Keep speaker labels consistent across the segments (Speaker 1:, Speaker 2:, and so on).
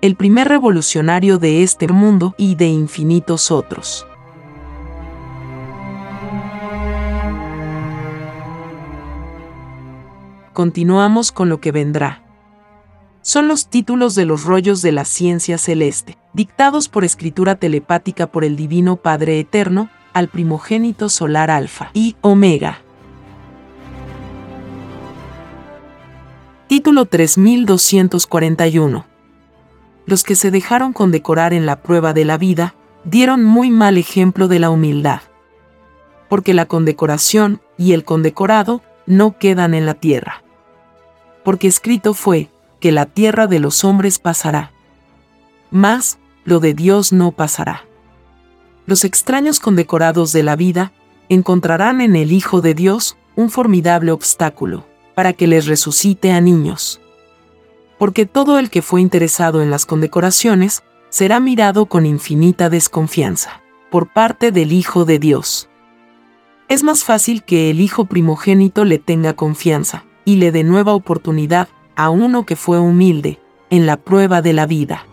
Speaker 1: el primer revolucionario de este mundo y de infinitos otros. Continuamos con lo que vendrá. Son los títulos de los rollos de la ciencia celeste, dictados por escritura telepática por el Divino Padre Eterno, al primogénito solar Alfa y Omega. Título 3241 los que se dejaron condecorar en la prueba de la vida, dieron muy mal ejemplo de la humildad. Porque la condecoración y el condecorado no quedan en la tierra. Porque escrito fue, que la tierra de los hombres pasará. Mas, lo de Dios no pasará. Los extraños condecorados de la vida encontrarán en el Hijo de Dios un formidable obstáculo, para que les resucite a niños porque todo el que fue interesado en las condecoraciones será mirado con infinita desconfianza por parte del Hijo de Dios. Es más fácil que el Hijo primogénito le tenga confianza y le dé nueva oportunidad a uno que fue humilde en la prueba de la vida.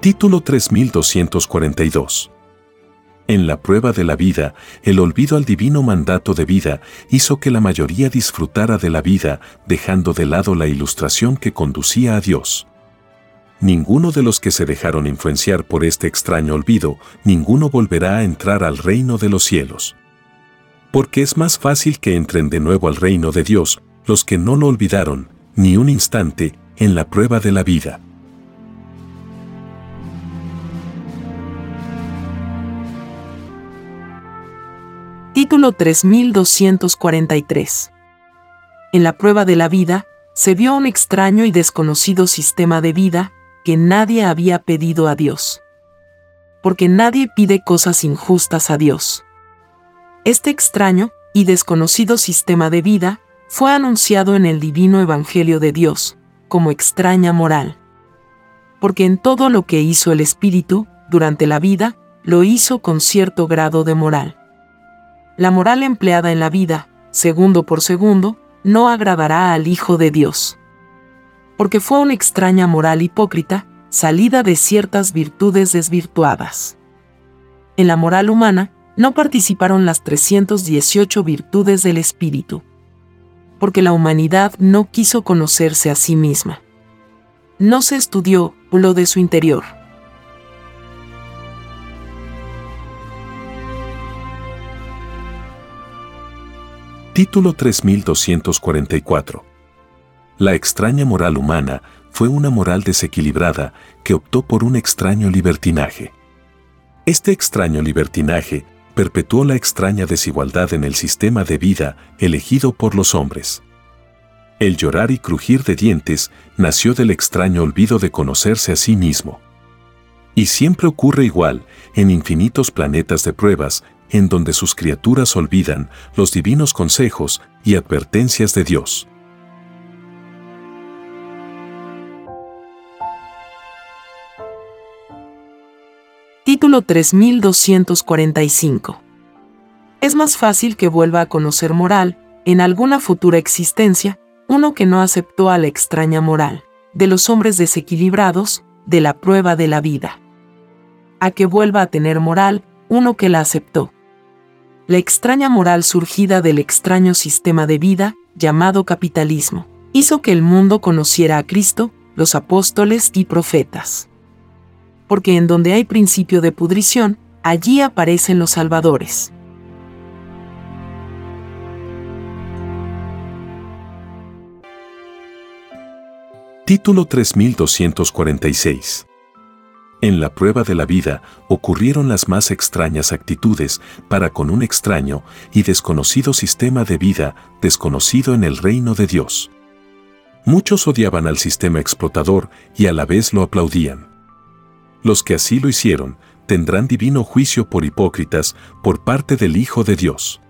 Speaker 2: Título 3242 en la prueba de la vida, el olvido al divino mandato de vida hizo que la mayoría disfrutara de la vida, dejando de lado la ilustración que conducía a Dios. Ninguno de los que se dejaron influenciar por este extraño olvido, ninguno volverá a entrar al reino de los cielos. Porque es más fácil que entren de nuevo al reino de Dios los que no lo olvidaron, ni un instante, en la prueba de la vida.
Speaker 1: Título 3243. En la prueba de la vida, se vio un extraño y desconocido sistema de vida que nadie había pedido a Dios. Porque nadie pide cosas injustas a Dios. Este extraño y desconocido sistema de vida fue anunciado en el divino Evangelio de Dios, como extraña moral. Porque en todo lo que hizo el Espíritu, durante la vida, lo hizo con cierto grado de moral la moral empleada en la vida, segundo por segundo, no agradará al Hijo de Dios. Porque fue una extraña moral hipócrita, salida de ciertas virtudes desvirtuadas. En la moral humana, no participaron las 318 virtudes del Espíritu. Porque la humanidad no quiso conocerse a sí misma. No se estudió lo de su interior
Speaker 2: Título 3244. La extraña moral humana fue una moral desequilibrada que optó por un extraño libertinaje. Este extraño libertinaje perpetuó la extraña desigualdad en el sistema de vida elegido por los hombres. El llorar y crujir de dientes nació del extraño olvido de conocerse a sí mismo. Y siempre ocurre igual en infinitos planetas de pruebas en donde sus criaturas olvidan los divinos consejos y advertencias de Dios.
Speaker 1: Título 3245. Es más fácil que vuelva a conocer moral, en alguna futura existencia, uno que no aceptó a la extraña moral, de los hombres desequilibrados, de la prueba de la vida. A que vuelva a tener moral, uno que la aceptó. La extraña moral surgida del extraño sistema de vida, llamado capitalismo, hizo que el mundo conociera a Cristo, los apóstoles y profetas porque en donde hay principio de pudrición, allí aparecen los salvadores.
Speaker 2: Título 3246 En la prueba de la vida ocurrieron las más extrañas actitudes para con un extraño y desconocido sistema de vida desconocido en el reino de Dios. Muchos odiaban al sistema explotador y a la vez lo aplaudían. Los que así lo hicieron tendrán divino juicio por hipócritas por parte del Hijo de Dios.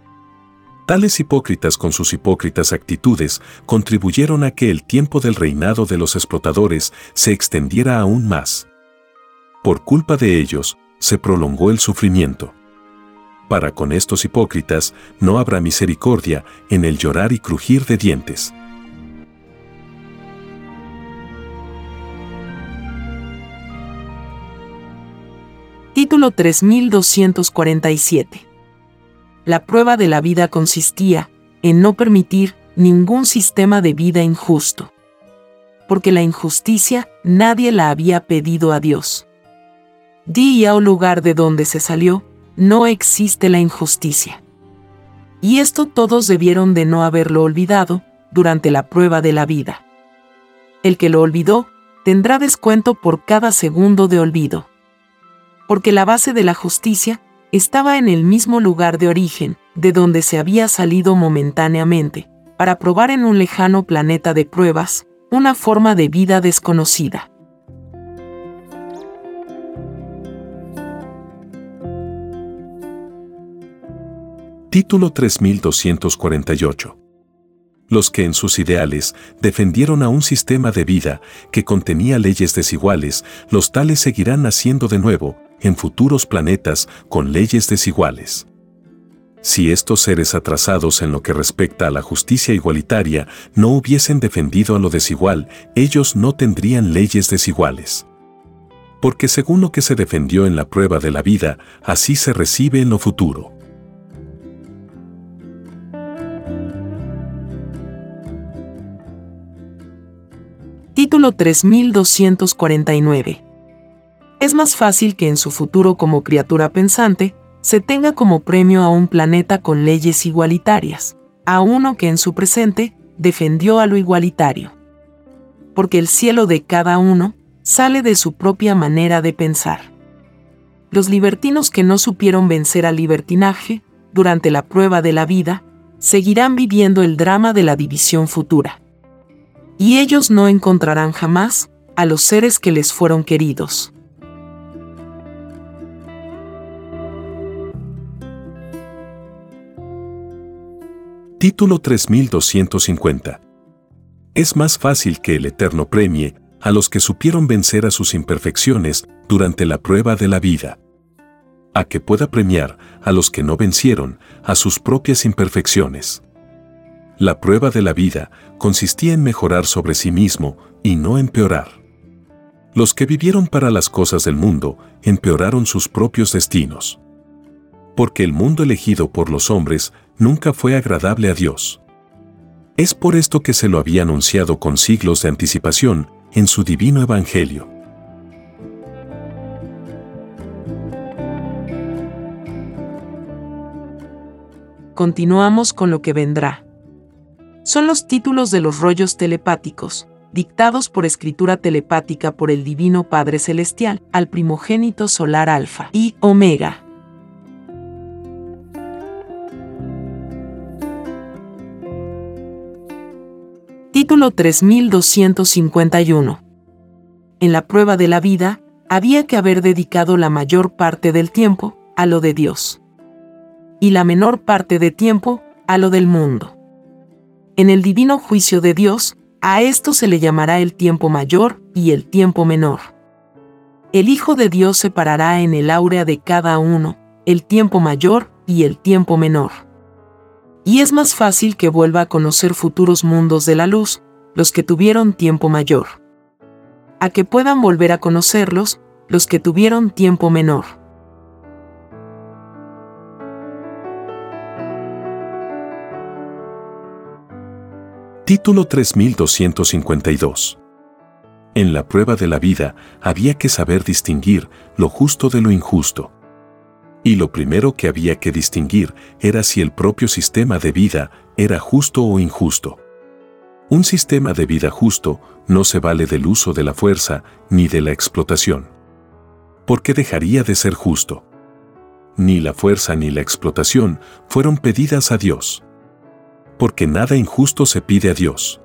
Speaker 2: Tales hipócritas con sus hipócritas actitudes contribuyeron a que el tiempo del reinado de los explotadores se extendiera aún más. Por culpa de ellos, se prolongó el sufrimiento. Para con estos hipócritas no habrá misericordia en el llorar y crujir de dientes.
Speaker 1: Título 3247. La prueba de la vida consistía en no permitir ningún sistema de vida injusto. Porque la injusticia nadie la había pedido a Dios. Día o lugar de donde se salió, no existe la injusticia. Y esto todos debieron de no haberlo olvidado durante la prueba de la vida. El que lo olvidó, tendrá descuento por cada segundo de olvido porque la base de la justicia estaba en el mismo lugar de origen, de donde se había salido momentáneamente, para probar en un lejano planeta de pruebas, una forma de vida desconocida.
Speaker 2: Título 3248 los que en sus ideales defendieron a un sistema de vida que contenía leyes desiguales, los tales seguirán naciendo de nuevo, en futuros planetas con leyes desiguales. Si estos seres atrasados en lo que respecta a la justicia igualitaria no hubiesen defendido a lo desigual, ellos no tendrían leyes desiguales. Porque según lo que se defendió en la prueba de la vida, así se recibe en lo futuro.
Speaker 1: Título 3249 es más fácil que en su futuro como criatura pensante se tenga como premio a un planeta con leyes igualitarias, a uno que en su presente defendió a lo igualitario. Porque el cielo de cada uno sale de su propia manera de pensar. Los libertinos que no supieron vencer al libertinaje durante la prueba de la vida, seguirán viviendo el drama de la división futura. Y ellos no encontrarán jamás a los seres que les fueron queridos.
Speaker 2: Título 3250. Es más fácil que el Eterno premie a los que supieron vencer a sus imperfecciones durante la prueba de la vida, a que pueda premiar a los que no vencieron a sus propias imperfecciones. La prueba de la vida consistía en mejorar sobre sí mismo y no empeorar. Los que vivieron para las cosas del mundo empeoraron sus propios destinos. Porque el mundo elegido por los hombres nunca fue agradable a Dios. Es por esto que se lo había anunciado con siglos de anticipación en su divino Evangelio.
Speaker 1: continuamos con lo que vendrá. Son los títulos de los rollos telepáticos, dictados por escritura telepática por el Divino Padre Celestial al primogénito solar Alfa y Omega. Título 3251. En la prueba de la vida, había que haber dedicado la mayor parte del tiempo a lo de Dios y la menor parte de tiempo a lo del mundo. En el divino juicio de Dios, a esto se le llamará el tiempo mayor y el tiempo menor. El Hijo de Dios separará en el áurea de cada uno el tiempo mayor y el tiempo menor. Y es más fácil que vuelva a conocer futuros mundos de la luz, los que tuvieron tiempo mayor. A que puedan volver a conocerlos, los que tuvieron tiempo menor.
Speaker 2: Título 3252. En la prueba de la vida había que saber distinguir lo justo de lo injusto. Y lo primero que había que distinguir era si el propio sistema de vida era justo o injusto. Un sistema de vida justo no se vale del uso de la fuerza ni de la explotación. Porque dejaría de ser justo. Ni la fuerza ni la explotación fueron pedidas a Dios porque nada injusto se pide a Dios.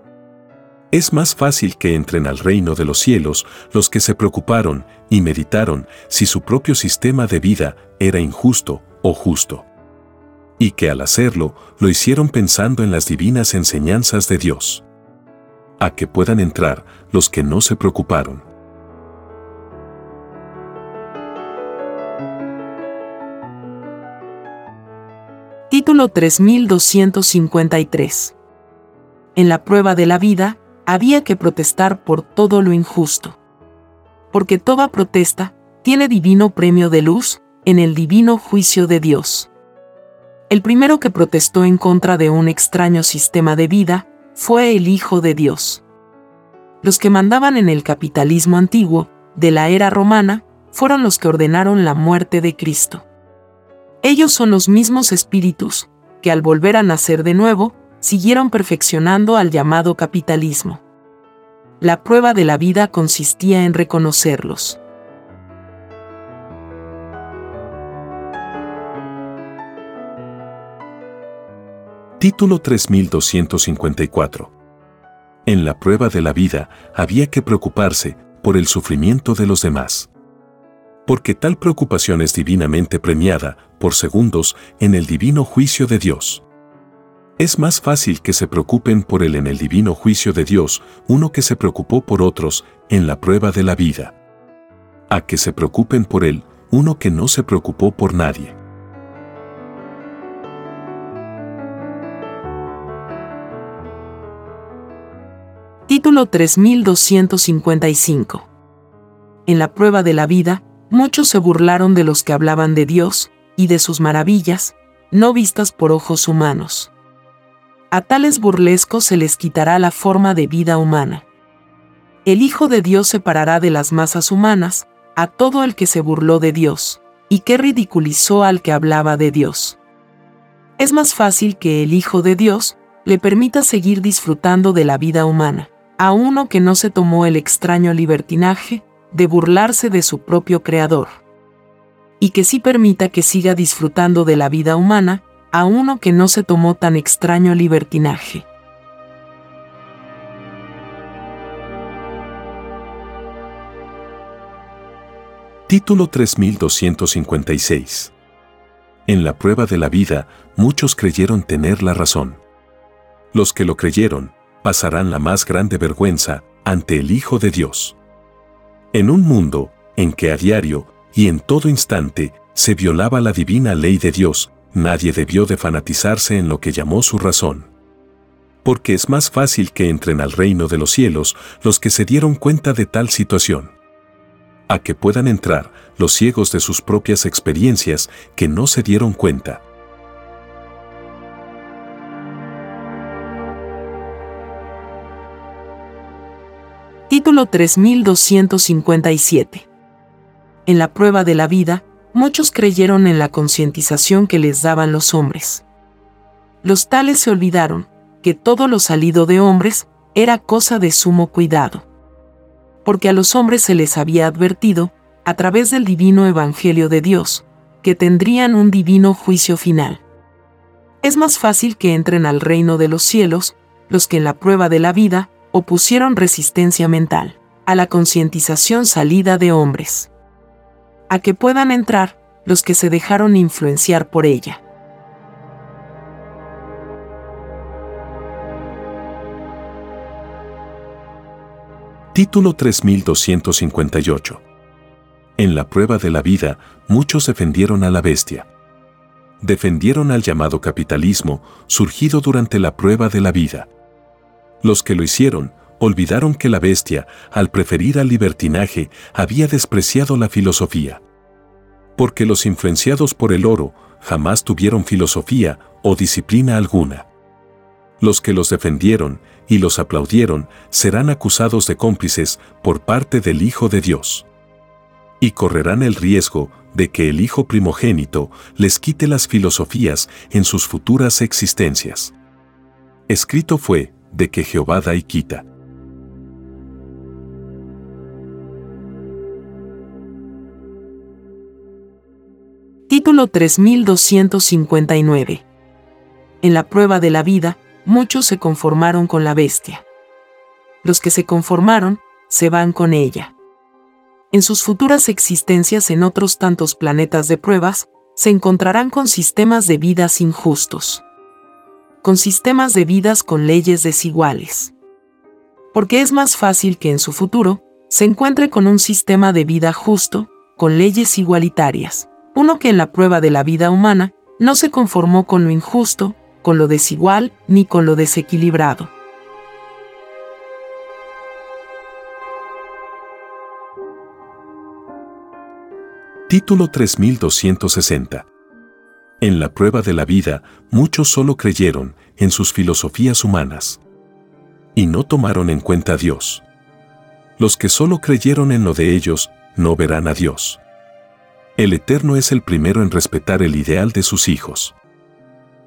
Speaker 2: Es más fácil que entren al reino de los cielos los que se preocuparon y meditaron si su propio sistema de vida era injusto o justo. Y que al hacerlo lo hicieron pensando en las divinas enseñanzas de Dios. A que puedan entrar los que no se preocuparon.
Speaker 1: Título 3253. En la prueba de la vida, había que protestar por todo lo injusto. Porque toda protesta tiene divino premio de luz en el divino juicio de Dios. El primero que protestó en contra de un extraño sistema de vida fue el Hijo de Dios. Los que mandaban en el capitalismo antiguo, de la era romana, fueron los que ordenaron la muerte de Cristo. Ellos son los mismos espíritus, que al volver a nacer de nuevo, siguieron perfeccionando al llamado capitalismo. La prueba de la vida consistía en reconocerlos.
Speaker 2: Título 3254. En la prueba de la vida había que preocuparse por el sufrimiento de los demás porque tal preocupación es divinamente premiada, por segundos, en el divino juicio de Dios. Es más fácil que se preocupen por él en el divino juicio de Dios uno que se preocupó por otros en la prueba de la vida. A que se preocupen por él uno que no se preocupó por nadie.
Speaker 1: Título 3255 En la prueba de la vida, Muchos se burlaron de los que hablaban de Dios y de sus maravillas, no vistas por ojos humanos. A tales burlescos se les quitará la forma de vida humana. El Hijo de Dios separará de las masas humanas a todo el que se burló de Dios y que ridiculizó al que hablaba de Dios. Es más fácil que el Hijo de Dios le permita seguir disfrutando de la vida humana, a uno que no se tomó el extraño libertinaje de burlarse de su propio creador. Y que sí permita que siga disfrutando de la vida humana a uno que no se tomó tan extraño libertinaje.
Speaker 2: Título 3256. En la prueba de la vida, muchos creyeron tener la razón. Los que lo creyeron, pasarán la más grande vergüenza ante el Hijo de Dios. En un mundo en que a diario y en todo instante se violaba la divina ley de Dios, nadie debió de fanatizarse en lo que llamó su razón. Porque es más fácil que entren al reino de los cielos los que se dieron cuenta de tal situación. A que puedan entrar los ciegos de sus propias experiencias que no se dieron cuenta.
Speaker 1: Título 3257. En la prueba de la vida, muchos creyeron en la concientización que les daban los hombres. los tales se olvidaron que todo lo salido de hombres era cosa de sumo cuidado. Porque a los hombres se les había advertido, a través del divino Evangelio de Dios, que tendrían un divino juicio final. Es más fácil que entren al reino de los cielos los que en la prueba de la vida opusieron resistencia mental a la concientización salida de hombres. A que puedan entrar los que se dejaron influenciar por ella.
Speaker 2: Título 3258. En la prueba de la vida, muchos defendieron a la bestia. Defendieron al llamado capitalismo, surgido durante la prueba de la vida. Los que lo hicieron, olvidaron que la bestia, al preferir al libertinaje, había despreciado la filosofía. Porque los influenciados por el oro jamás tuvieron filosofía o disciplina alguna. Los que los defendieron y los aplaudieron serán acusados de cómplices por parte del Hijo de Dios. Y correrán el riesgo de que el Hijo primogénito les quite las filosofías en sus futuras existencias. Escrito fue de que Jehová da y quita.
Speaker 1: Título 3259 En la prueba de la vida, muchos se conformaron con la bestia. Los que se conformaron, se van con ella. En sus futuras existencias en otros tantos planetas de pruebas, se encontrarán con sistemas de vidas injustos. Con sistemas de vidas con leyes desiguales. Porque es más fácil que en su futuro, se encuentre con un sistema de vida justo, con leyes igualitarias. Uno que en la prueba de la vida humana, no se conformó con lo injusto, con lo desigual ni con lo desequilibrado.
Speaker 2: Título 3260 En la prueba de la vida, muchos solo creyeron en sus filosofías humanas y no tomaron en cuenta a Dios. Los que solo creyeron en lo de ellos, no verán a Dios. El Eterno es el primero en respetar el ideal de sus hijos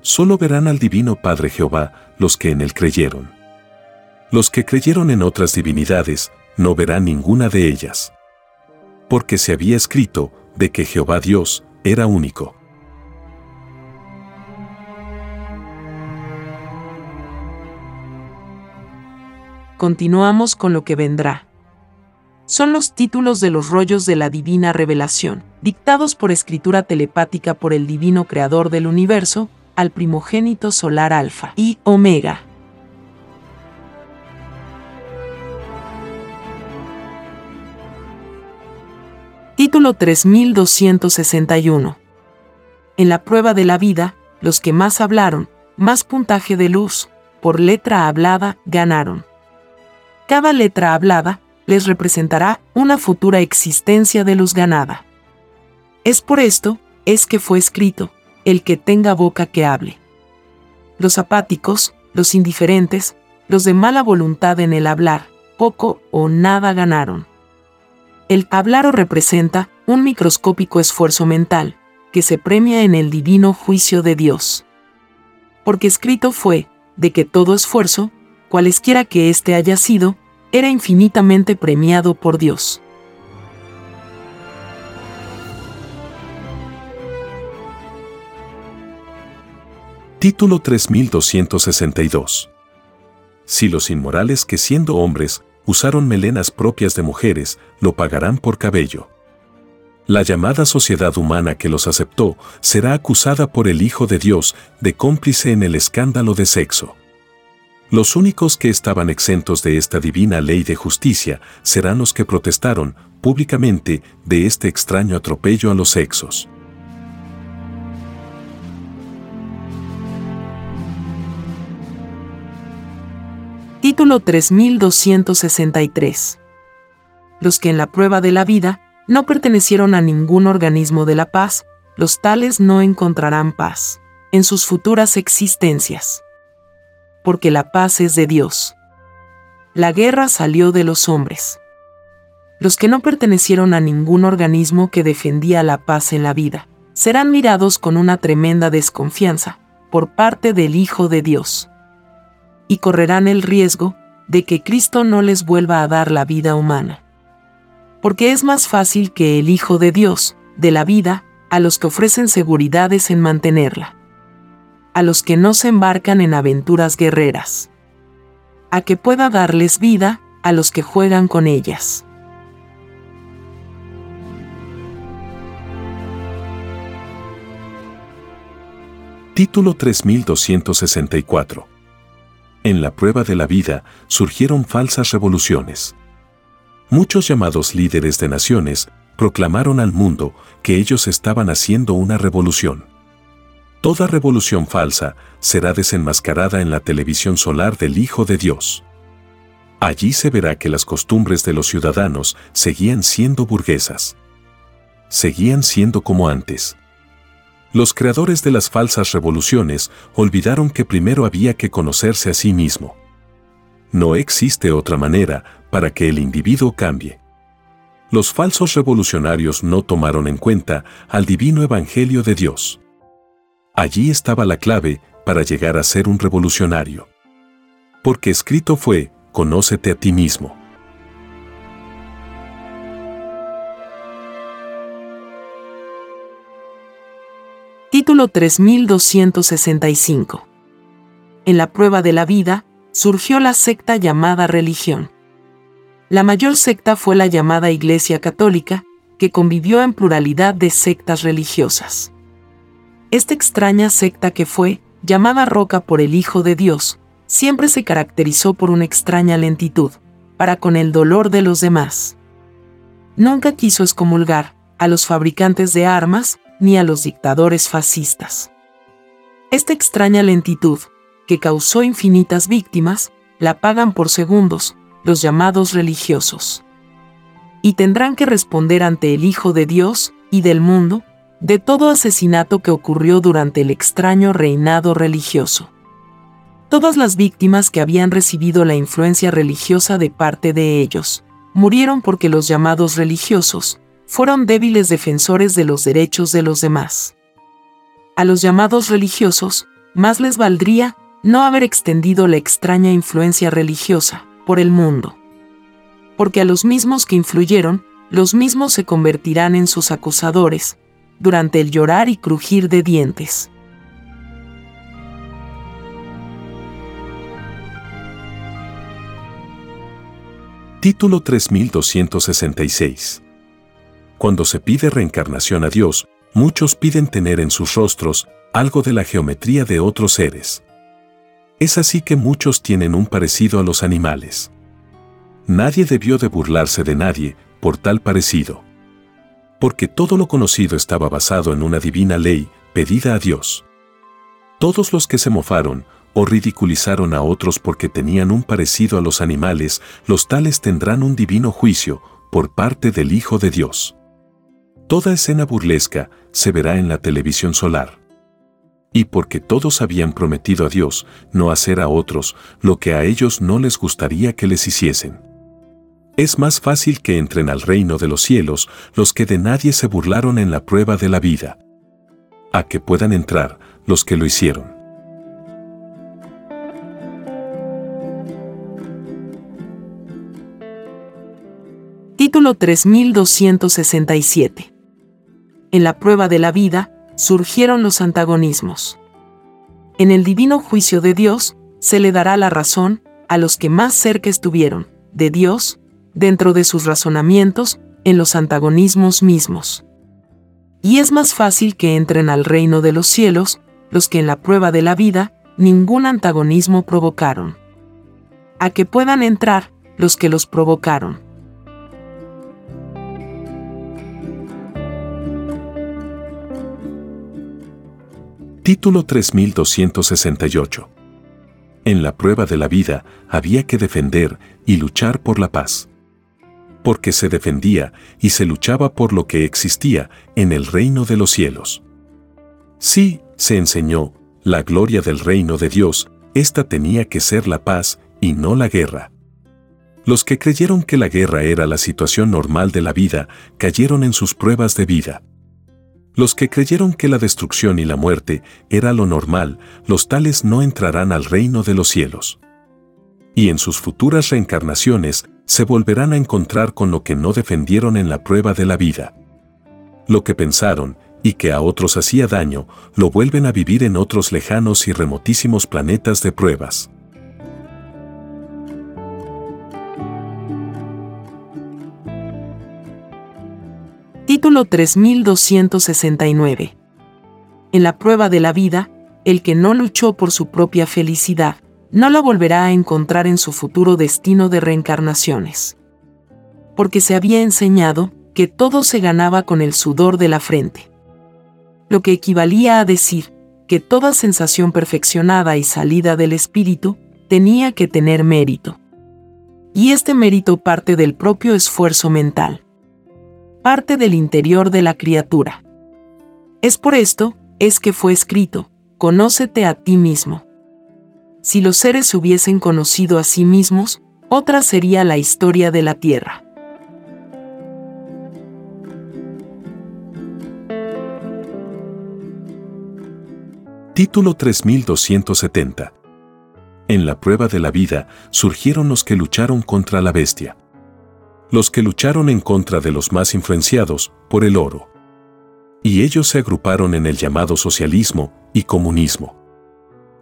Speaker 2: solo verán al Divino Padre Jehová los que en él creyeron. Los que creyeron en otras divinidades no verán ninguna de ellas. Porque se había escrito de que Jehová Dios era único.
Speaker 1: Continuamos con lo que vendrá. Son los títulos de los rollos de la divina revelación, dictados por escritura telepática por el divino creador del universo, al primogénito solar alfa y omega. Título 3261. En la prueba de la vida, los que más hablaron, más puntaje de luz, por letra hablada, ganaron. Cada letra hablada les representará una futura existencia de luz ganada. Es por esto, es que fue escrito, el que tenga boca que hable. Los apáticos, los indiferentes, los de mala voluntad en el hablar, poco o nada ganaron. El hablar o representa un microscópico esfuerzo mental, que se premia en el divino juicio de Dios. Porque escrito fue, de que todo esfuerzo, cualesquiera que éste haya sido, era infinitamente premiado por Dios.
Speaker 2: Título 3262. Si los inmorales que siendo hombres usaron melenas propias de mujeres, lo pagarán por cabello. La llamada sociedad humana que los aceptó será acusada por el Hijo de Dios de cómplice en el escándalo de sexo. Los únicos que estaban exentos de esta divina ley de justicia serán los que protestaron públicamente de este extraño atropello a los sexos.
Speaker 1: Título 3263. Los que en la prueba de la vida no pertenecieron a ningún organismo de la paz, los tales no encontrarán paz en sus futuras existencias. Porque la paz es de Dios. La guerra salió de los hombres. Los que no pertenecieron a ningún organismo que defendía la paz en la vida, serán mirados con una tremenda desconfianza, por parte del Hijo de Dios. Y correrán el riesgo de que Cristo no les vuelva a dar la vida humana. Porque es más fácil que el Hijo de Dios, de la vida, a los que ofrecen seguridades en mantenerla. A los que no se embarcan en aventuras guerreras. A que pueda darles vida a los que juegan con ellas.
Speaker 2: Título 3264. En la prueba de la vida surgieron falsas revoluciones. Muchos llamados líderes de naciones proclamaron al mundo que ellos estaban haciendo una revolución. Toda revolución falsa será desenmascarada en la televisión solar del Hijo de Dios. Allí se verá que las costumbres de los ciudadanos seguían siendo burguesas. Seguían siendo como antes. Los creadores de las falsas revoluciones olvidaron que primero había que conocerse a sí mismo. No existe otra manera para que el individuo cambie. Los falsos revolucionarios no tomaron en cuenta al divino evangelio de Dios. Allí estaba la clave para llegar a ser un revolucionario. Porque escrito fue, conócete a ti mismo.
Speaker 1: Título 3265. En la prueba de la vida, surgió la secta llamada religión. La mayor secta fue la llamada Iglesia Católica, que convivió en pluralidad de sectas religiosas. Esta extraña secta que fue, llamada roca por el Hijo de Dios, siempre se caracterizó por una extraña lentitud, para con el dolor de los demás. Nunca quiso excomulgar a los fabricantes de armas, ni a los dictadores fascistas. Esta extraña lentitud, que causó infinitas víctimas, la pagan por segundos los llamados religiosos. Y tendrán que responder ante el Hijo de Dios y del mundo de todo asesinato que ocurrió durante el extraño reinado religioso. Todas las víctimas que habían recibido la influencia religiosa de parte de ellos, murieron porque los llamados religiosos, fueron débiles defensores de los derechos de los demás. A los llamados religiosos, más les valdría no haber extendido la extraña influencia religiosa por el mundo. Porque a los mismos que influyeron, los mismos se convertirán en sus acusadores, durante el llorar y crujir de dientes.
Speaker 2: Título 3266 cuando se pide reencarnación a Dios, muchos piden tener en sus rostros algo de la geometría de otros seres. Es así que muchos tienen un parecido a los animales. Nadie debió de burlarse de nadie por tal parecido. Porque todo lo conocido estaba basado en una divina ley pedida a Dios. Todos los que se mofaron o ridiculizaron a otros porque tenían un parecido a los animales, los tales tendrán un divino juicio por parte del Hijo de Dios. Toda escena burlesca se verá en la televisión solar. Y porque todos habían prometido a Dios no hacer a otros lo que a ellos no les gustaría que les hiciesen. Es más fácil que entren al reino de los cielos los que de nadie se burlaron en la prueba de la vida. A que puedan entrar los que lo hicieron.
Speaker 1: Título 3267 en la prueba de la vida, surgieron los antagonismos. En el divino juicio de Dios, se le dará la razón a los que más cerca estuvieron, de Dios, dentro de sus razonamientos, en los antagonismos mismos. Y es más fácil que entren al reino de los cielos los que en la prueba de la vida ningún antagonismo provocaron. A que puedan entrar los que los provocaron.
Speaker 2: Título 3268. En la prueba de la vida había que defender y luchar por la paz. Porque se defendía y se luchaba por lo que existía en el reino de los cielos. Sí, se enseñó, la gloria del reino de Dios, esta tenía que ser la paz y no la guerra. Los que creyeron que la guerra era la situación normal de la vida cayeron en sus pruebas de vida Los que creyeron que la destrucción y la muerte era lo normal, los tales no entrarán al reino de los cielos. Y en sus futuras reencarnaciones se volverán a encontrar con lo que no defendieron en la prueba de la vida. Lo que pensaron, y que a otros hacía daño, lo vuelven a vivir en otros lejanos y remotísimos planetas de pruebas.
Speaker 1: Título 3269. En la prueba de la vida, el que no luchó por su propia felicidad, no la volverá a encontrar en su futuro destino de reencarnaciones. Porque se había enseñado que todo se ganaba con el sudor de la frente. Lo que equivalía a decir que toda sensación perfeccionada y salida del espíritu tenía que tener mérito. Y este mérito parte del propio esfuerzo mental parte del interior de la criatura. Es por esto, es que fue escrito, conócete a ti mismo. Si los seres se hubiesen conocido a sí mismos, otra sería la historia de la Tierra.
Speaker 2: Título 3270 En la prueba de la vida surgieron los que lucharon contra la bestia los que lucharon en contra de los más influenciados por el oro. Y ellos se agruparon en el llamado socialismo y comunismo.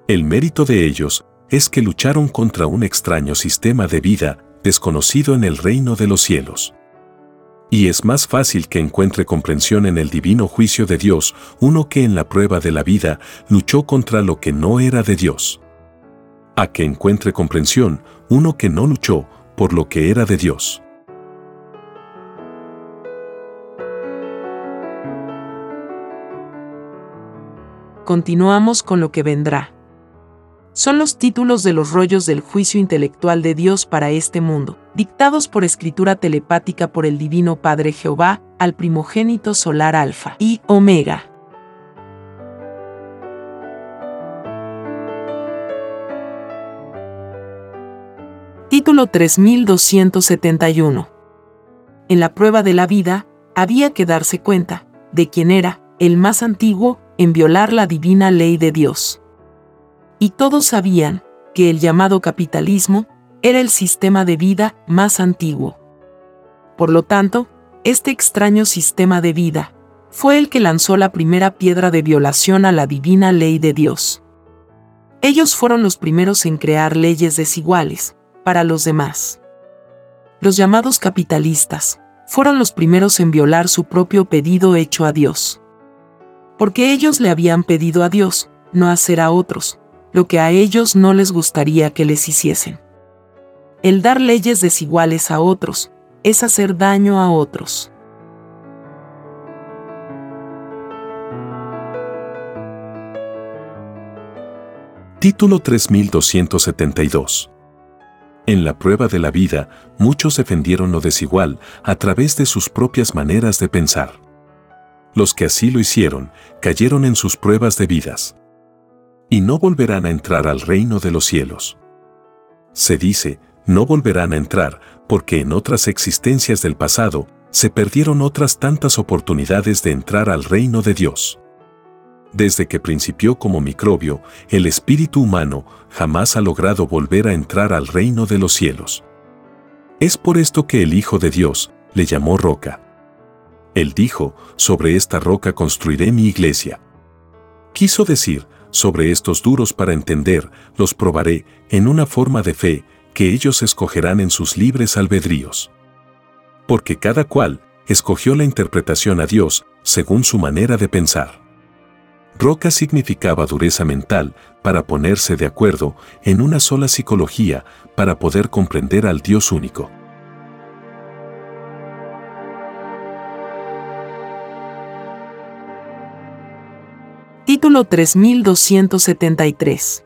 Speaker 2: El mérito de ellos es que lucharon contra un extraño sistema de vida desconocido en el reino de los cielos. Y es más fácil que encuentre comprensión en el divino juicio de Dios uno que en la prueba de la vida luchó contra lo que no era de Dios. A que encuentre comprensión uno que no luchó por lo que era de Dios.
Speaker 1: continuamos con lo que vendrá. Son los títulos de los rollos del juicio intelectual de Dios para este mundo, dictados por escritura telepática por el Divino Padre Jehová al primogénito solar Alfa y Omega. Título 3271. En la prueba de la vida, había que darse cuenta de quién era el más antiguo en violar la divina ley de Dios. Y todos sabían que el llamado capitalismo era el sistema de vida más antiguo. Por lo tanto, este extraño sistema de vida fue el que lanzó la primera piedra de violación a la divina ley de Dios. Ellos fueron los primeros en crear leyes desiguales para los demás. Los llamados capitalistas fueron los primeros en violar su propio pedido hecho a Dios porque ellos le habían pedido a Dios no hacer a otros lo que a ellos no les gustaría que les hiciesen. El dar leyes desiguales a otros es hacer daño a otros.
Speaker 2: Título 3272 En la prueba de la vida, muchos defendieron lo desigual a través de sus propias maneras de pensar. Los que así lo hicieron, cayeron en sus pruebas de vidas. Y no volverán a entrar al reino de los cielos. Se dice, no volverán a entrar, porque en otras existencias del pasado, se perdieron otras tantas oportunidades de entrar al reino de Dios. Desde que principió como microbio, el espíritu humano jamás ha logrado volver a entrar al reino de los cielos. Es por esto que el Hijo de Dios le llamó roca. Él dijo, sobre esta roca construiré mi iglesia. Quiso decir, sobre estos duros para entender, los probaré, en una forma de fe, que ellos escogerán en sus libres albedríos. Porque cada cual escogió la interpretación a Dios según su manera de pensar. Roca significaba dureza mental para ponerse de acuerdo en una sola psicología para poder comprender al Dios único.
Speaker 1: Título 3273.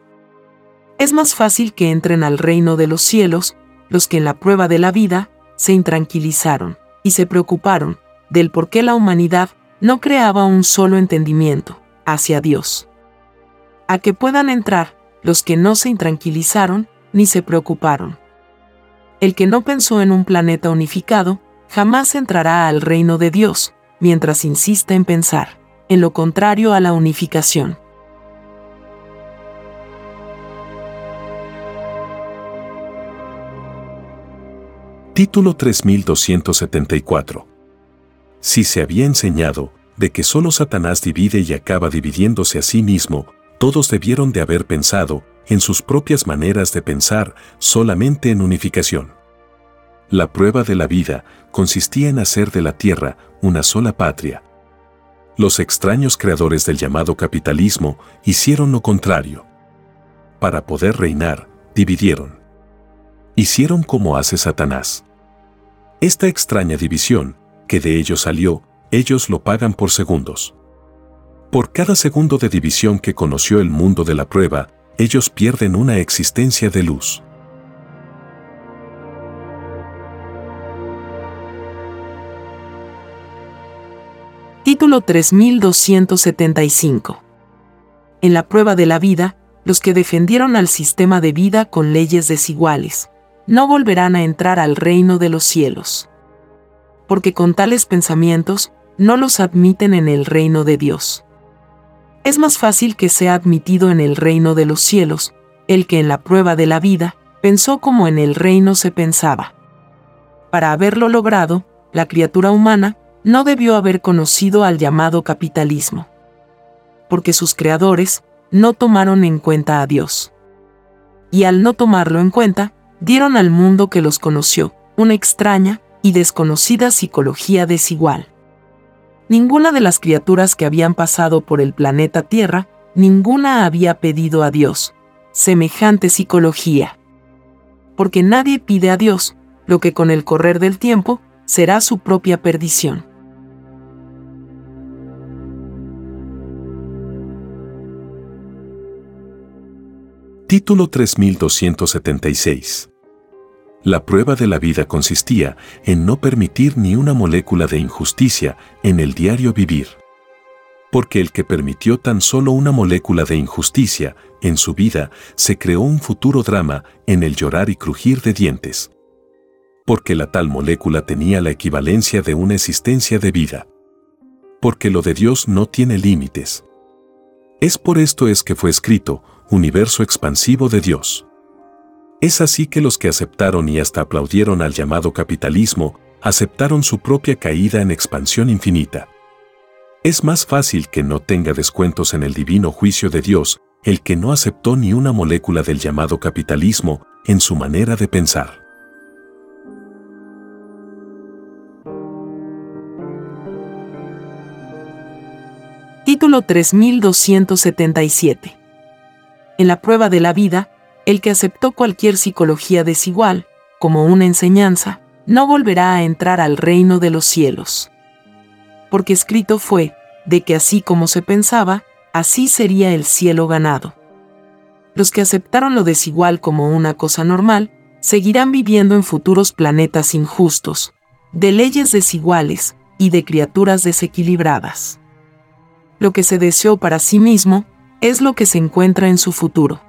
Speaker 1: Es más fácil que entren al reino de los cielos los que en la prueba de la vida se intranquilizaron y se preocuparon del por qué la humanidad no creaba un solo entendimiento hacia Dios. A que puedan entrar los que no se intranquilizaron ni se preocuparon. El que no pensó en un planeta unificado jamás entrará al reino de Dios mientras insista en pensar en lo contrario a la unificación.
Speaker 2: Título 3274. Si se había enseñado de que solo Satanás divide y acaba dividiéndose a sí mismo, todos debieron de haber pensado en sus propias maneras de pensar solamente en unificación. La prueba de la vida consistía en hacer de la tierra una sola patria. Los extraños creadores del llamado capitalismo hicieron lo contrario. Para poder reinar, dividieron. Hicieron como hace Satanás. Esta extraña división, que de ellos salió, ellos lo pagan por segundos. Por cada segundo de división que conoció el mundo de la prueba, ellos pierden una existencia de luz.
Speaker 1: Título 3275 En la prueba de la vida, los que defendieron al sistema de vida con leyes desiguales, no volverán a entrar al reino de los cielos. Porque con tales pensamientos, no los admiten en el reino de Dios. Es más fácil que sea admitido en el reino de los cielos, el que en la prueba de la vida, pensó como en el reino se pensaba. Para haberlo logrado, la criatura humana no debió haber conocido al llamado capitalismo. Porque sus creadores no tomaron en cuenta a Dios. Y al no tomarlo en cuenta, dieron al mundo que los conoció una extraña y desconocida psicología desigual. Ninguna de las criaturas que habían pasado por el planeta Tierra, ninguna había pedido a Dios semejante psicología. Porque nadie pide a Dios lo que con el correr del tiempo será su propia perdición.
Speaker 2: Título 3276 la prueba de la vida consistía en no permitir ni una molécula de injusticia en el diario vivir. Porque el que permitió tan solo una molécula de injusticia en su vida se creó un futuro drama en el llorar y crujir de dientes. Porque la tal molécula tenía la equivalencia de una existencia de vida. Porque lo de Dios no tiene límites. Es por esto es que fue escrito, universo expansivo de Dios. Es así que los que aceptaron y hasta aplaudieron al llamado capitalismo, aceptaron su propia caída en expansión infinita. Es más fácil que no tenga descuentos en el divino juicio de Dios el que no aceptó ni una molécula del llamado capitalismo en su manera de pensar.
Speaker 1: Título 3277 En la prueba de la vida, el que aceptó cualquier psicología desigual, como una enseñanza, no volverá a entrar al reino de los cielos. Porque escrito fue, de que así como se pensaba, así sería el cielo ganado. Los que aceptaron lo desigual como una cosa normal, seguirán viviendo en futuros planetas injustos, de leyes desiguales y de criaturas desequilibradas. Lo que se deseó para sí mismo es lo que se encuentra en su futuro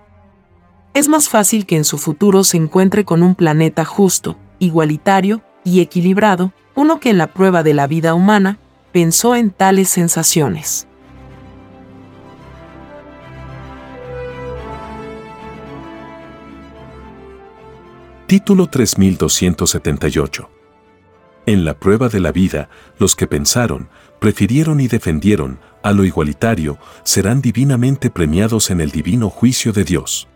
Speaker 1: es más fácil que en su futuro se encuentre con un planeta justo, igualitario y equilibrado, uno que en la prueba de la vida humana pensó en tales sensaciones.
Speaker 2: Título 3278 En la prueba de la vida, los que pensaron, prefirieron y defendieron a lo igualitario serán divinamente premiados en el divino juicio de Dios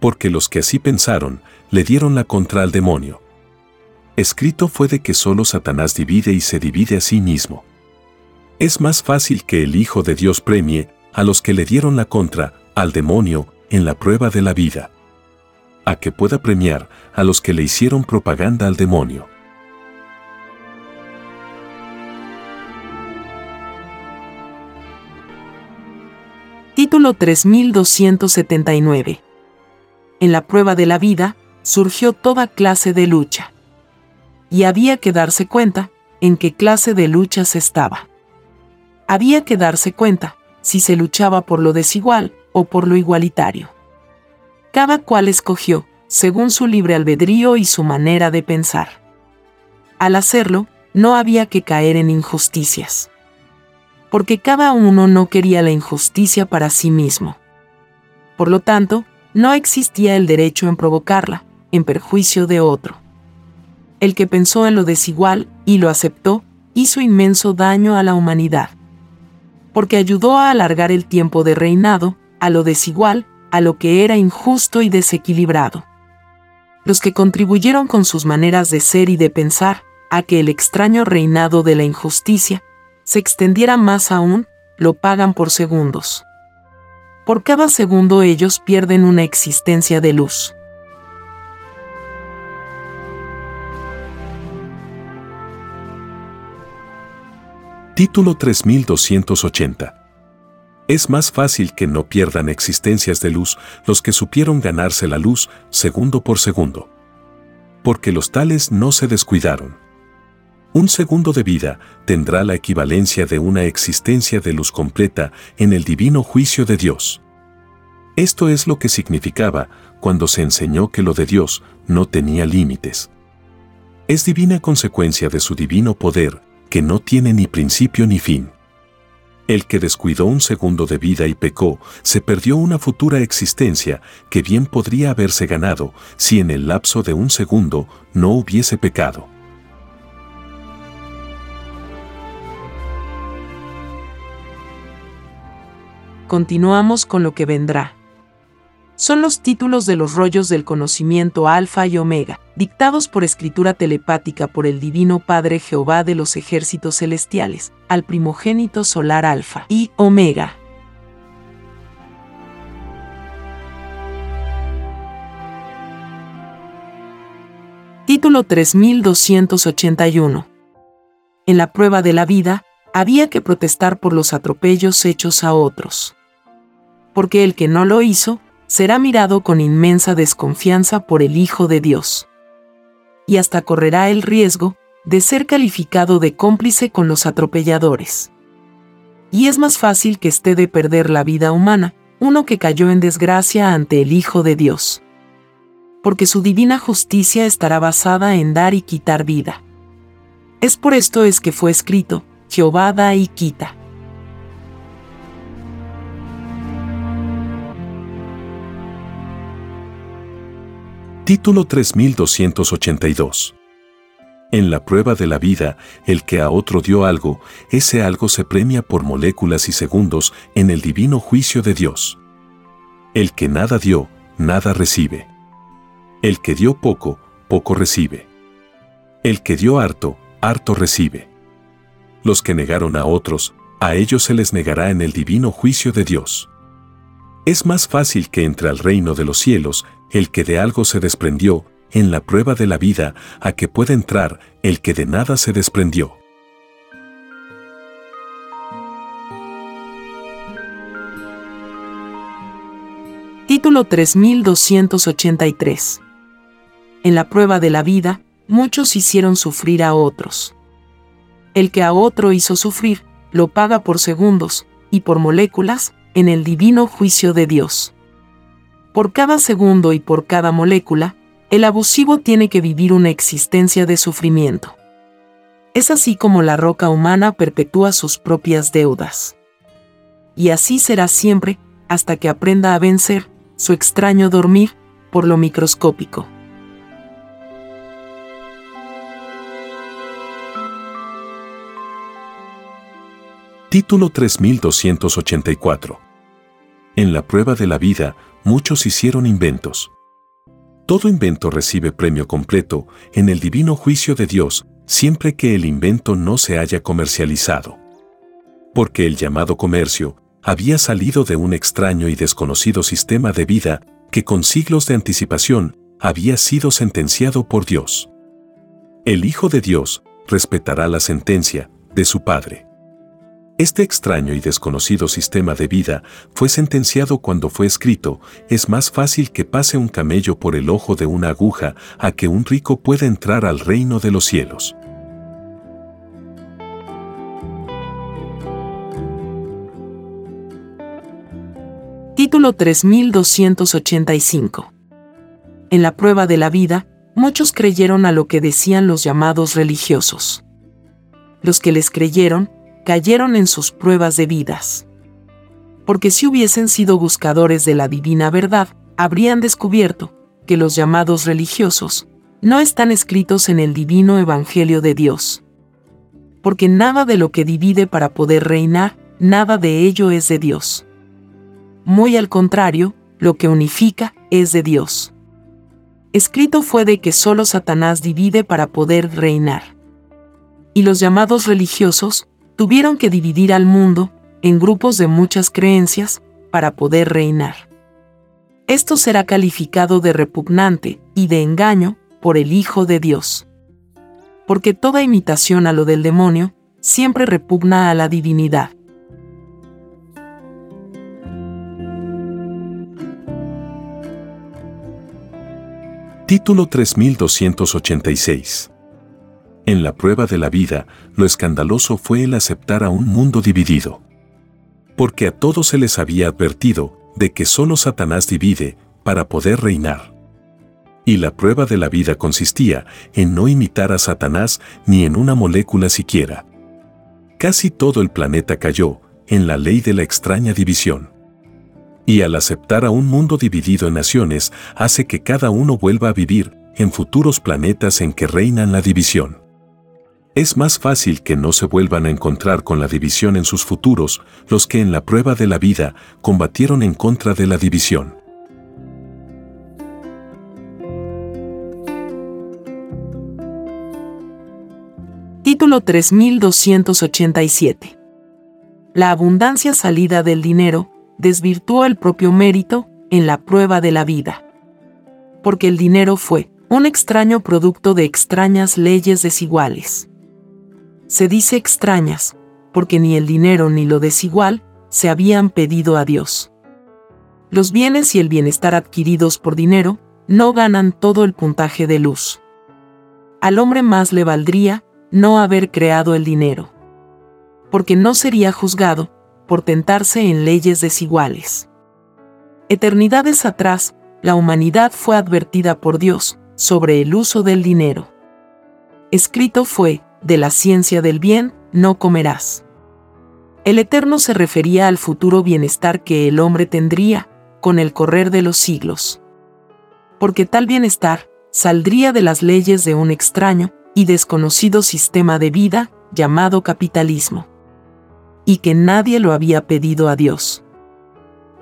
Speaker 2: porque los que así pensaron le dieron la contra al demonio. Escrito fue de que solo Satanás divide y se divide a sí mismo. Es más fácil que el Hijo de Dios premie a los que le dieron la contra al demonio en la prueba de la vida, a que pueda premiar a los que le hicieron propaganda al demonio.
Speaker 1: Título 3279 en la prueba de la vida, surgió toda clase de lucha. Y había que darse cuenta en qué clase de lucha se estaba. Había que darse cuenta si se luchaba por lo desigual o por lo igualitario. Cada cual escogió, según su libre albedrío y su manera de pensar. Al hacerlo, no había que caer en injusticias. Porque cada uno no quería la injusticia para sí mismo. Por lo tanto, no existía el derecho en provocarla, en perjuicio de otro. El que pensó en lo desigual y lo aceptó, hizo inmenso daño a la humanidad. Porque ayudó a alargar el tiempo de reinado, a lo desigual, a lo que era injusto y desequilibrado. Los que contribuyeron con sus maneras de ser y de pensar a que el extraño reinado de la injusticia se extendiera más aún, lo pagan por segundos. Por cada segundo ellos pierden una existencia de luz.
Speaker 2: Título 3280 es más fácil que no pierdan existencias de luz los que supieron ganarse la luz segundo por segundo. Porque los tales no se descuidaron. Un segundo de vida tendrá la equivalencia de una existencia de luz completa en el divino juicio de Dios. Esto es lo que significaba cuando se enseñó que lo de Dios no tenía límites. Es divina consecuencia de su divino poder, que no tiene ni principio ni fin. El que descuidó un segundo de vida y pecó, se perdió una futura existencia que bien podría haberse ganado si en el lapso de un segundo no hubiese pecado.
Speaker 1: Continuamos con lo que vendrá son los títulos de los rollos del conocimiento alfa y omega, dictados por escritura telepática por el Divino Padre Jehová de los ejércitos celestiales, al primogénito solar alfa y omega. Título 3281. En la prueba de la vida, había que protestar por los atropellos hechos a otros. Porque el que no lo hizo, será mirado con inmensa desconfianza por el Hijo de Dios. Y hasta correrá el riesgo de ser calificado de cómplice con los atropelladores. Y es más fácil que esté de perder la vida humana, uno que cayó en desgracia ante el Hijo de Dios. Porque su divina justicia estará basada en dar y quitar vida. Es por esto es que fue escrito, Jehová da y quita.
Speaker 2: Título 3282. En la prueba de la vida, el que a otro dio algo, ese algo se premia por moléculas y segundos en el divino juicio de Dios. El que nada dio, nada recibe. El que dio poco, poco recibe. El que dio harto, harto recibe. Los que negaron a otros, a ellos se les negará en el divino juicio de Dios. Es más fácil que entre al reino de los cielos el que de algo se desprendió en la prueba de la vida a que puede entrar el que de nada se desprendió.
Speaker 1: Título 3283 En la prueba de la vida, muchos hicieron sufrir a otros. El que a otro hizo sufrir, lo paga por segundos, y por moléculas, en el divino juicio de Dios. Por cada segundo y por cada molécula, el abusivo tiene que vivir una existencia de sufrimiento. Es así como la roca humana perpetúa sus propias deudas. Y así será siempre, hasta que aprenda a vencer su extraño dormir por lo microscópico.
Speaker 2: Título 3284 En la prueba de la vida, muchos hicieron inventos. Todo invento recibe premio completo en el divino juicio de Dios siempre que el invento no se haya comercializado. Porque el llamado comercio había salido de un extraño y desconocido sistema de vida que con siglos de anticipación había sido sentenciado por Dios. El Hijo de Dios respetará la sentencia de su Padre. Este extraño y desconocido sistema de vida fue sentenciado cuando fue escrito, es más fácil que pase un camello por el ojo de una aguja a que un rico pueda entrar al reino de los cielos.
Speaker 1: Título 3285 En la prueba de la vida, muchos creyeron a lo que decían los llamados religiosos. Los que les creyeron, cayeron en sus pruebas de vidas. Porque si hubiesen sido buscadores de la divina verdad, habrían descubierto que los llamados religiosos no están escritos en el divino Evangelio de Dios. Porque nada de lo que divide para poder reinar, nada de ello es de Dios. Muy al contrario, lo que unifica es de Dios. Escrito fue de que solo Satanás divide para poder reinar. Y los llamados religiosos tuvieron que dividir al mundo en grupos de muchas creencias para poder reinar. Esto será calificado de repugnante y de engaño por el Hijo de Dios. Porque toda imitación a lo del demonio siempre repugna a la divinidad.
Speaker 2: Título 3286 En la prueba de la vida, lo escandaloso fue el aceptar a un mundo dividido. Porque a todos se les había advertido de que solo Satanás divide para poder reinar. Y la prueba de la vida consistía en no imitar a Satanás ni en una molécula siquiera. Casi todo el planeta cayó en la ley de la extraña división y al aceptar a un mundo dividido en naciones hace que cada uno vuelva a vivir en futuros planetas en que reinan la división. Es más fácil que no se vuelvan a encontrar con la división en sus futuros los que en la prueba de la vida combatieron en contra de la división.
Speaker 1: Título 3287 La abundancia salida del dinero desvirtuó el propio mérito en la prueba de la vida. Porque el dinero fue un extraño producto de extrañas leyes desiguales. Se dice extrañas, porque ni el dinero ni lo desigual se habían pedido a Dios. Los bienes y el bienestar adquiridos por dinero no ganan todo el puntaje de luz. Al hombre más le valdría no haber creado el dinero. Porque no sería juzgado por tentarse en leyes desiguales. Eternidades atrás, la humanidad fue advertida por Dios sobre el uso del dinero. Escrito fue, de la ciencia del bien, no comerás. El Eterno se refería al futuro bienestar que el hombre tendría con el correr de los siglos. Porque tal bienestar saldría de las leyes de un extraño y desconocido sistema de vida llamado capitalismo y que nadie lo había pedido a Dios.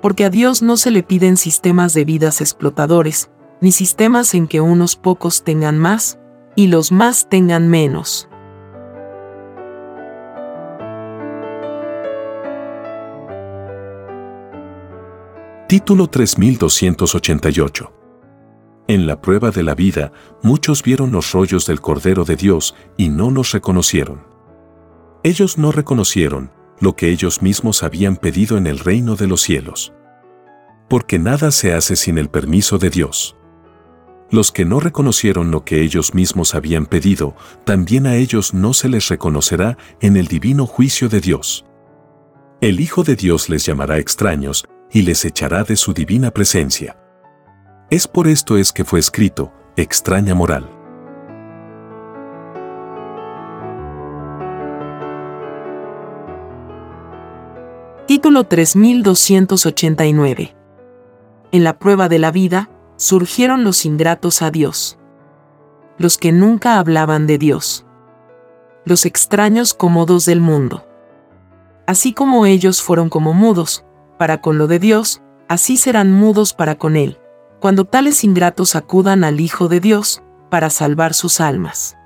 Speaker 1: Porque a Dios no se le piden sistemas de vidas explotadores, ni sistemas en que unos pocos tengan más y los más tengan menos.
Speaker 2: Título 3288 En la prueba de la vida, muchos vieron los rollos del Cordero de Dios y no los reconocieron. Ellos no reconocieron, lo que ellos mismos habían pedido en el reino de los cielos. Porque nada se hace sin el permiso de Dios. Los que no reconocieron lo que ellos mismos habían pedido, también a ellos no se les reconocerá en el divino juicio de Dios. El Hijo de Dios les llamará extraños y les echará de su divina presencia. Es por esto es que fue escrito, extraña moral.
Speaker 1: Título 3289. En la prueba de la vida, surgieron los ingratos a Dios. Los que nunca hablaban de Dios. Los extraños cómodos del mundo. Así como ellos fueron como mudos, para con lo de Dios, así serán mudos para con Él, cuando tales ingratos acudan al Hijo de Dios, para salvar sus almas.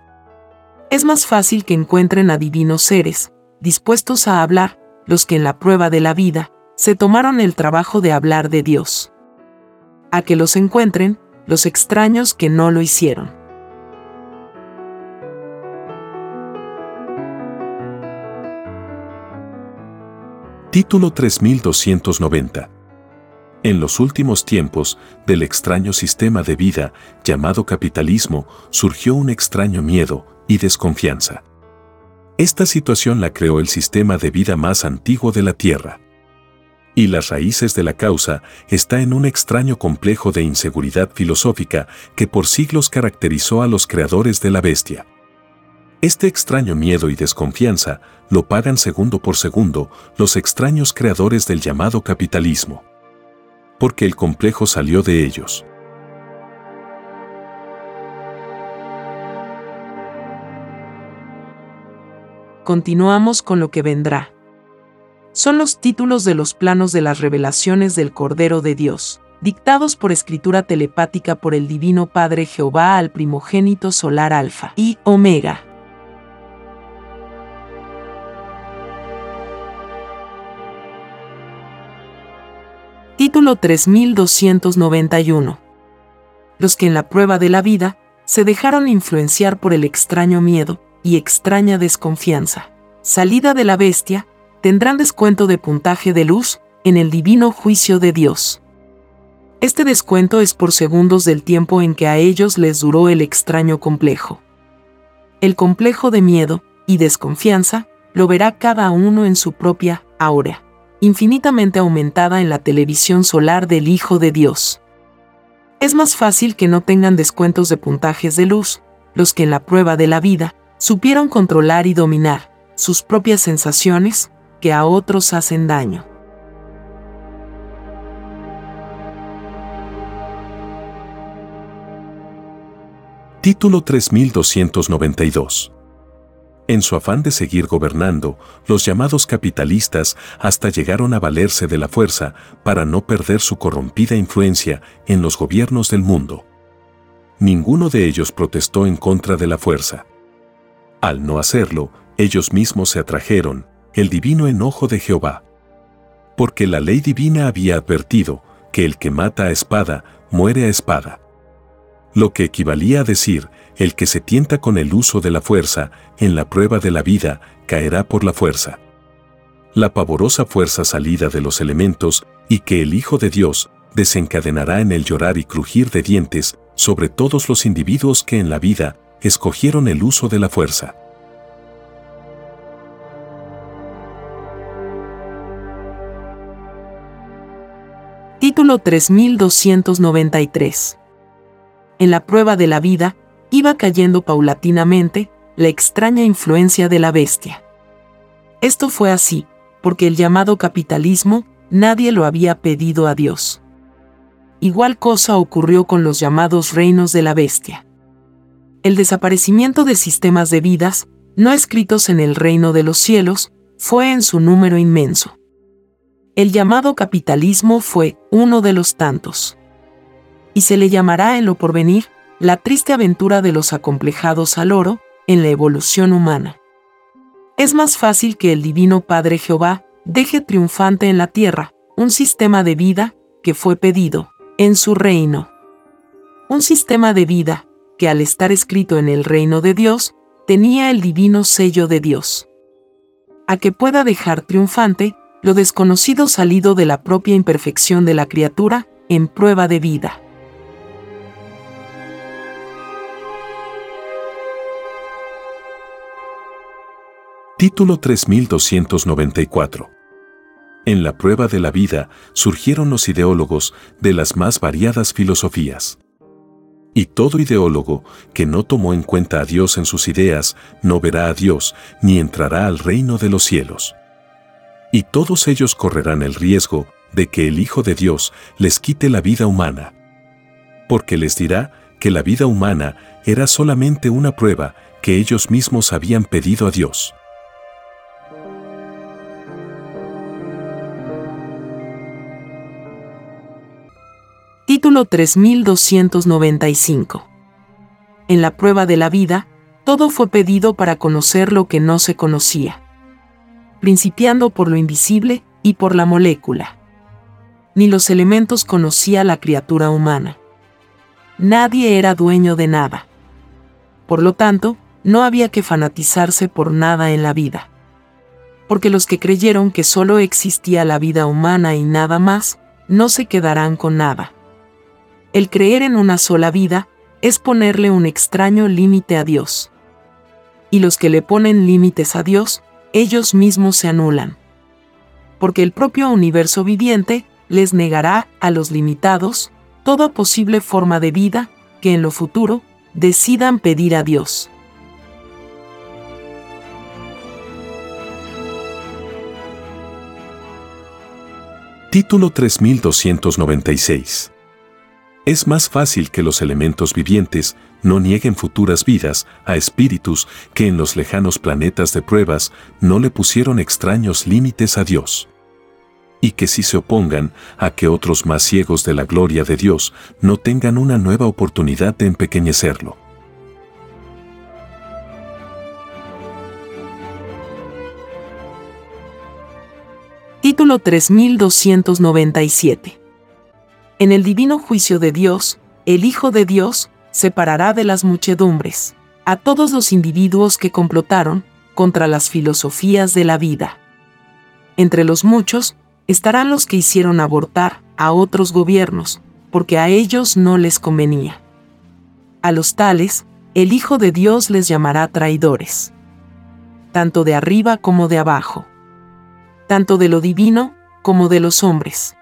Speaker 1: Es más fácil que encuentren a divinos seres, dispuestos a hablar, los que en la prueba de la vida se tomaron el trabajo de hablar de Dios. A que los encuentren los extraños que no lo hicieron.
Speaker 2: Título 3290 En los últimos tiempos, del extraño sistema de vida llamado capitalismo, surgió un extraño miedo y desconfianza. Esta situación la creó el sistema de vida más antiguo de la Tierra. Y las raíces de la causa está en un extraño complejo de inseguridad filosófica que por siglos caracterizó a los creadores de la bestia. Este extraño miedo y desconfianza lo pagan segundo por segundo los extraños creadores del llamado capitalismo. Porque el complejo salió de ellos.
Speaker 1: Continuamos con lo que vendrá. Son los títulos de los planos de las revelaciones del Cordero de Dios, dictados por escritura telepática por el Divino Padre Jehová al primogénito solar Alfa y Omega. Título 3291. Los que en la prueba de la vida se dejaron influenciar por el extraño miedo y extraña desconfianza. Salida de la bestia, tendrán descuento de puntaje de luz en el divino juicio de Dios. Este descuento es por segundos del tiempo en que a ellos les duró el extraño complejo. El complejo de miedo y desconfianza lo verá cada uno en su propia ahora infinitamente aumentada en la televisión solar del Hijo de Dios. Es más fácil que no tengan descuentos de puntajes de luz, los que en la prueba de la vida supieron controlar y dominar sus propias sensaciones que a otros hacen daño.
Speaker 2: Título 3292 en su afán de seguir gobernando, los llamados capitalistas hasta llegaron a valerse de la fuerza para no perder su corrompida influencia en los gobiernos del mundo. Ninguno de ellos protestó en contra de la fuerza. Al no hacerlo, ellos mismos se atrajeron el divino enojo de Jehová. Porque la ley divina había advertido que el que mata a espada, muere a espada. Lo que equivalía a decir el que se tienta con el uso de la fuerza, en la prueba de la vida, caerá por la fuerza. La pavorosa fuerza salida de los elementos, y que el Hijo de Dios desencadenará en el llorar y crujir de dientes sobre todos los individuos que en la vida escogieron el uso de la fuerza.
Speaker 1: Título 3293 En la prueba de la vida, iba cayendo paulatinamente la extraña influencia de la bestia. Esto fue así, porque el llamado capitalismo nadie lo había pedido a Dios. Igual cosa ocurrió con los llamados reinos de la bestia. El desaparecimiento de sistemas de vidas, no escritos en el reino de los cielos, fue en su número inmenso. El llamado capitalismo fue uno de los tantos. Y se le llamará en lo porvenir la triste aventura de los acomplejados al oro en la evolución humana. Es más fácil que el Divino Padre Jehová deje triunfante en la tierra un sistema de vida que fue pedido en su reino. Un sistema de vida que al estar escrito en el reino de Dios tenía el divino sello de Dios. A que pueda dejar triunfante lo desconocido salido de la propia imperfección de la criatura en prueba de vida.
Speaker 2: Título 3294. En la prueba de la vida surgieron los ideólogos de las más variadas filosofías. Y todo ideólogo que no tomó en cuenta a Dios en sus ideas no verá a Dios ni entrará al reino de los cielos. Y todos ellos correrán el riesgo de que el Hijo de Dios les quite la vida humana. Porque les dirá que la vida humana era solamente una prueba que ellos mismos habían pedido a Dios.
Speaker 1: Título 3295. En la prueba de la vida, todo fue pedido para conocer lo que no se conocía, principiando por lo invisible y por la molécula. Ni los elementos conocía la criatura humana. Nadie era dueño de nada. Por lo tanto, no había que fanatizarse por nada en la vida. Porque los que creyeron que solo existía la vida humana y nada más, no se quedarán con nada el creer en una sola vida es ponerle un extraño límite a Dios. Y los que le ponen límites a Dios, ellos mismos se anulan. Porque el propio universo viviente les negará a los limitados toda posible forma de vida que en lo futuro decidan pedir a Dios.
Speaker 2: Título 3296 es más fácil que los elementos vivientes no nieguen futuras vidas a espíritus que en los lejanos planetas de pruebas no le pusieron extraños límites a Dios. Y que si se opongan a que otros más ciegos de la gloria de Dios no tengan una nueva oportunidad de empequeñecerlo.
Speaker 1: Título 3297. En el divino juicio de Dios, el Hijo de Dios separará de las muchedumbres a todos los individuos que complotaron contra las filosofías de la vida. Entre los muchos estarán los que hicieron abortar a otros gobiernos, porque a ellos no les convenía. A los tales, el Hijo de Dios les llamará traidores, tanto de arriba como de abajo tanto de lo divino como de los hombres.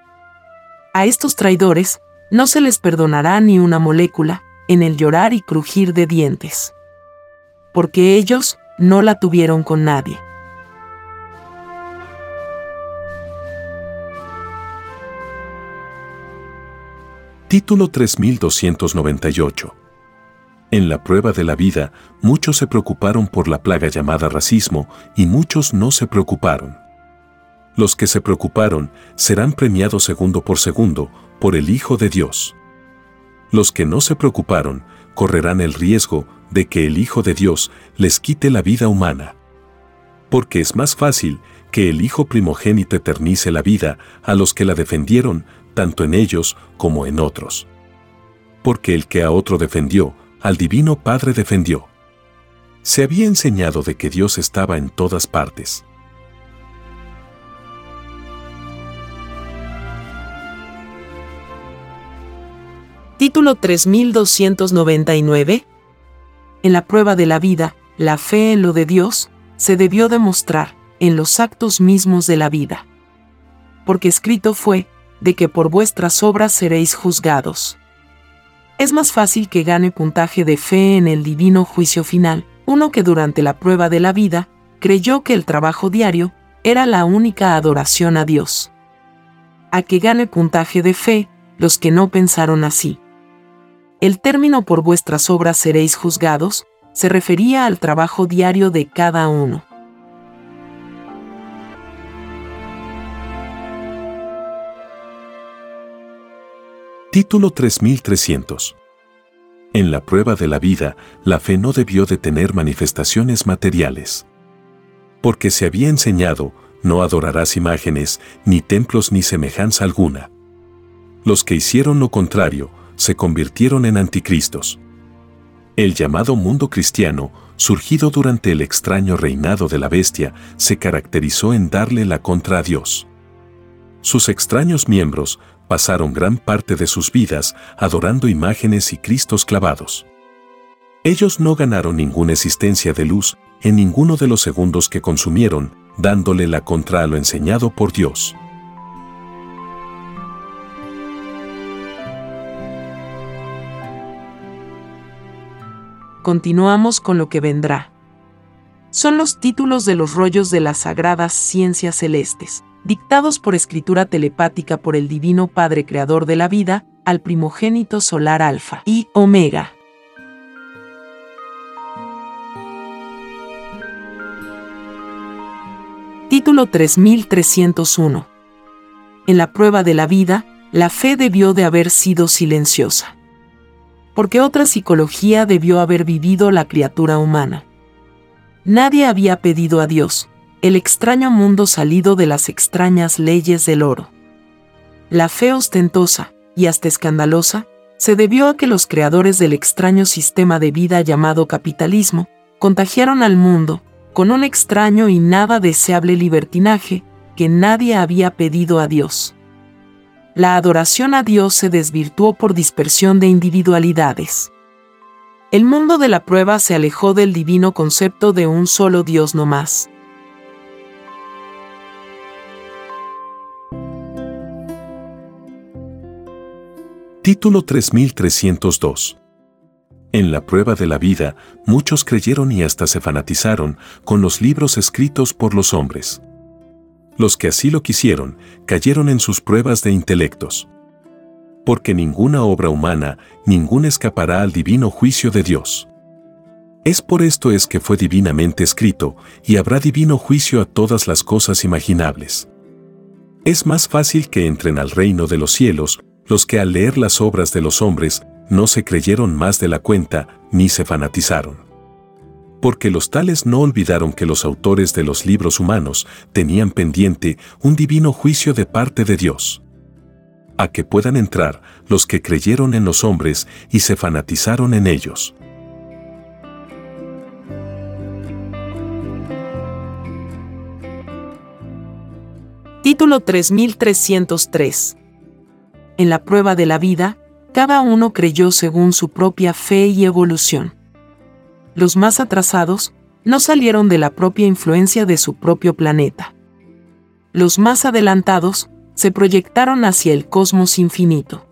Speaker 1: A estos traidores no se les perdonará ni una molécula en el llorar y crujir de dientes, porque ellos no la tuvieron con nadie.
Speaker 2: Título 3298 en la prueba de la vida, muchos se preocuparon por la plaga llamada racismo y muchos no se preocuparon. Los que se preocuparon serán premiados segundo por segundo por el Hijo de Dios. Los que no se preocuparon correrán el riesgo de que el Hijo de Dios les quite la vida humana. Porque es más fácil que el Hijo primogénito eternice la vida a los que la defendieron, tanto en ellos como en otros. Porque el que a otro defendió, al Divino Padre defendió. Se había enseñado de que Dios estaba en todas partes.
Speaker 1: Título 3299. En la prueba de la vida, la fe en lo de Dios se debió demostrar en los actos mismos de la vida. Porque escrito fue, de que por vuestras obras seréis juzgados. Es más fácil que gane puntaje de fe en el divino juicio final, uno que durante la prueba de la vida creyó que el trabajo diario era la única adoración a Dios. A que gane puntaje de fe los que no pensaron así. El término por vuestras obras seréis juzgados se refería al trabajo diario de cada uno.
Speaker 2: Título 3300 En la prueba de la vida, la fe no debió de tener manifestaciones materiales. Porque se había enseñado, no adorarás imágenes, ni templos ni semejanza alguna. Los que hicieron lo contrario, se convirtieron en anticristos. El llamado mundo cristiano, surgido durante el extraño reinado de la bestia, se caracterizó en darle la contra a Dios. Sus extraños miembros pasaron gran parte de sus vidas adorando imágenes y cristos clavados. Ellos no ganaron ninguna existencia de luz en ninguno de los segundos que consumieron, dándole la contra a lo enseñado por Dios.
Speaker 1: Continuamos con lo que vendrá. Son los títulos de los rollos de las sagradas ciencias celestes, dictados por escritura telepática por el Divino Padre Creador de la vida, al primogénito solar Alfa y Omega. Título 3301. En la prueba de la vida, la fe debió de haber sido silenciosa porque otra psicología debió haber vivido la criatura humana. Nadie había pedido a Dios, el extraño mundo salido de las extrañas leyes del oro. La fe ostentosa, y hasta escandalosa, se debió a que los creadores del extraño sistema de vida llamado capitalismo contagiaron al mundo con un extraño y nada deseable libertinaje que nadie había pedido a Dios la adoración a Dios se desvirtuó por dispersión de individualidades. El mundo de la prueba se alejó del divino concepto de un solo Dios no más.
Speaker 2: Título 3302 En la prueba de la vida, muchos creyeron y hasta se fanatizaron con los libros escritos por los hombres los que así lo quisieron, cayeron en sus pruebas de intelectos. Porque ninguna obra humana, ninguna escapará al divino juicio de Dios. Es por esto es que fue divinamente escrito, y habrá divino juicio a todas las cosas imaginables. Es más fácil que entren al reino de los cielos los que al leer las obras de los hombres no se creyeron más de la cuenta ni se fanatizaron. Porque los tales no olvidaron que los autores de los libros humanos tenían pendiente un divino juicio de parte de Dios. A que puedan entrar los que creyeron en los hombres y se fanatizaron en ellos.
Speaker 1: Título 3303 En la prueba de la vida, cada uno creyó según su propia fe y evolución. Los más atrasados no salieron de la propia influencia de su propio planeta. Los más adelantados se proyectaron hacia el cosmos infinito.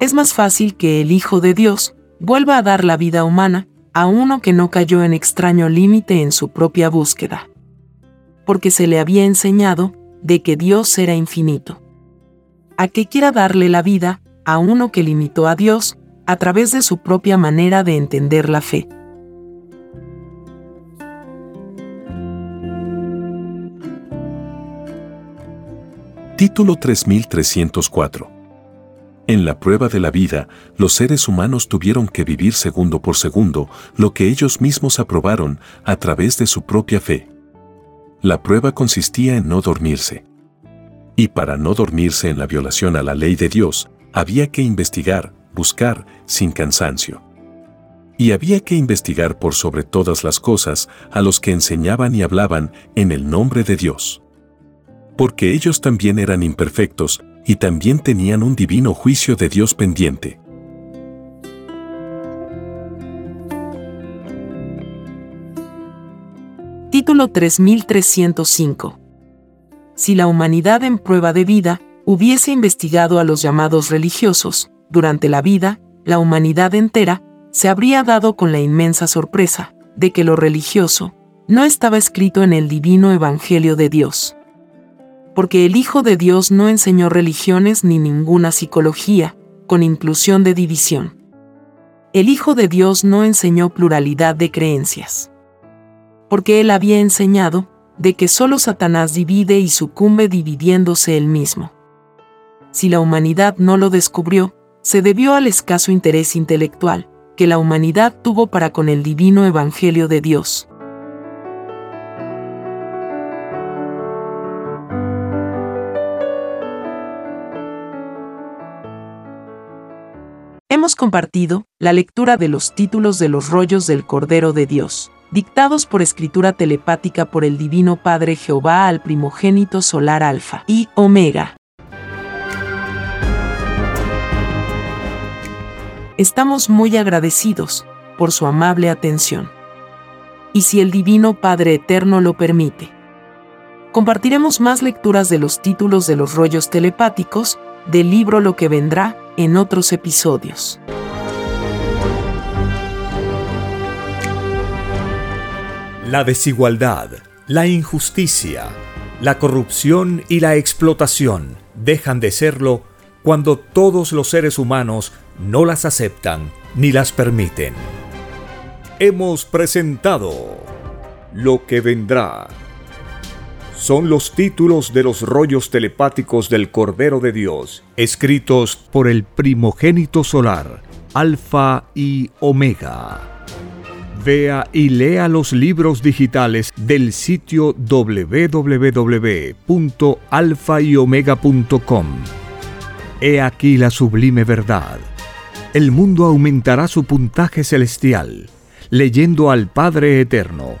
Speaker 1: Es más fácil que el Hijo de Dios vuelva a dar la vida humana a uno que no cayó en extraño límite en su propia búsqueda. Porque se le había enseñado de que Dios era infinito. A que quiera darle la vida a uno que limitó a Dios a través de su propia manera de entender la fe.
Speaker 2: Título 3304 En la prueba de la vida, los seres humanos tuvieron que vivir segundo por segundo lo que ellos mismos aprobaron a través de su propia fe. La prueba consistía en no dormirse. Y para no dormirse en la violación a la ley de Dios, había que investigar, buscar, sin cansancio. Y había que investigar por sobre todas las cosas a los que enseñaban y hablaban en el nombre de Dios. Porque ellos también eran imperfectos y también tenían un divino juicio de Dios pendiente.
Speaker 1: Título 3305. Si la humanidad en prueba de vida hubiese investigado a los llamados religiosos, durante la vida, la humanidad entera se habría dado con la inmensa sorpresa de que lo religioso no estaba escrito en el divino Evangelio de Dios. Porque el Hijo de Dios no enseñó religiones ni ninguna psicología, con inclusión de división. El Hijo de Dios no enseñó pluralidad de creencias porque él había enseñado de que solo Satanás divide y sucumbe dividiéndose él mismo. Si la humanidad no lo descubrió, se debió al escaso interés intelectual que la humanidad tuvo para con el divino Evangelio de Dios. Hemos compartido la lectura de los títulos de los rollos del Cordero de Dios dictados por escritura telepática por el Divino Padre Jehová al primogénito solar Alfa y Omega. Estamos muy agradecidos por su amable atención. Y si el Divino Padre Eterno lo permite, compartiremos más lecturas de los títulos de los rollos telepáticos del libro Lo que vendrá en otros episodios.
Speaker 3: La desigualdad, la injusticia, la corrupción y la explotación dejan de serlo cuando todos los seres humanos no las aceptan ni las permiten. Hemos presentado Lo que vendrá. Son los títulos de los rollos telepáticos del Cordero de Dios, escritos por el primogénito solar, Alfa y Omega. Vea y lea los libros digitales del sitio www.alfayomega.com. He aquí la sublime verdad. El mundo aumentará su puntaje celestial, leyendo al Padre Eterno,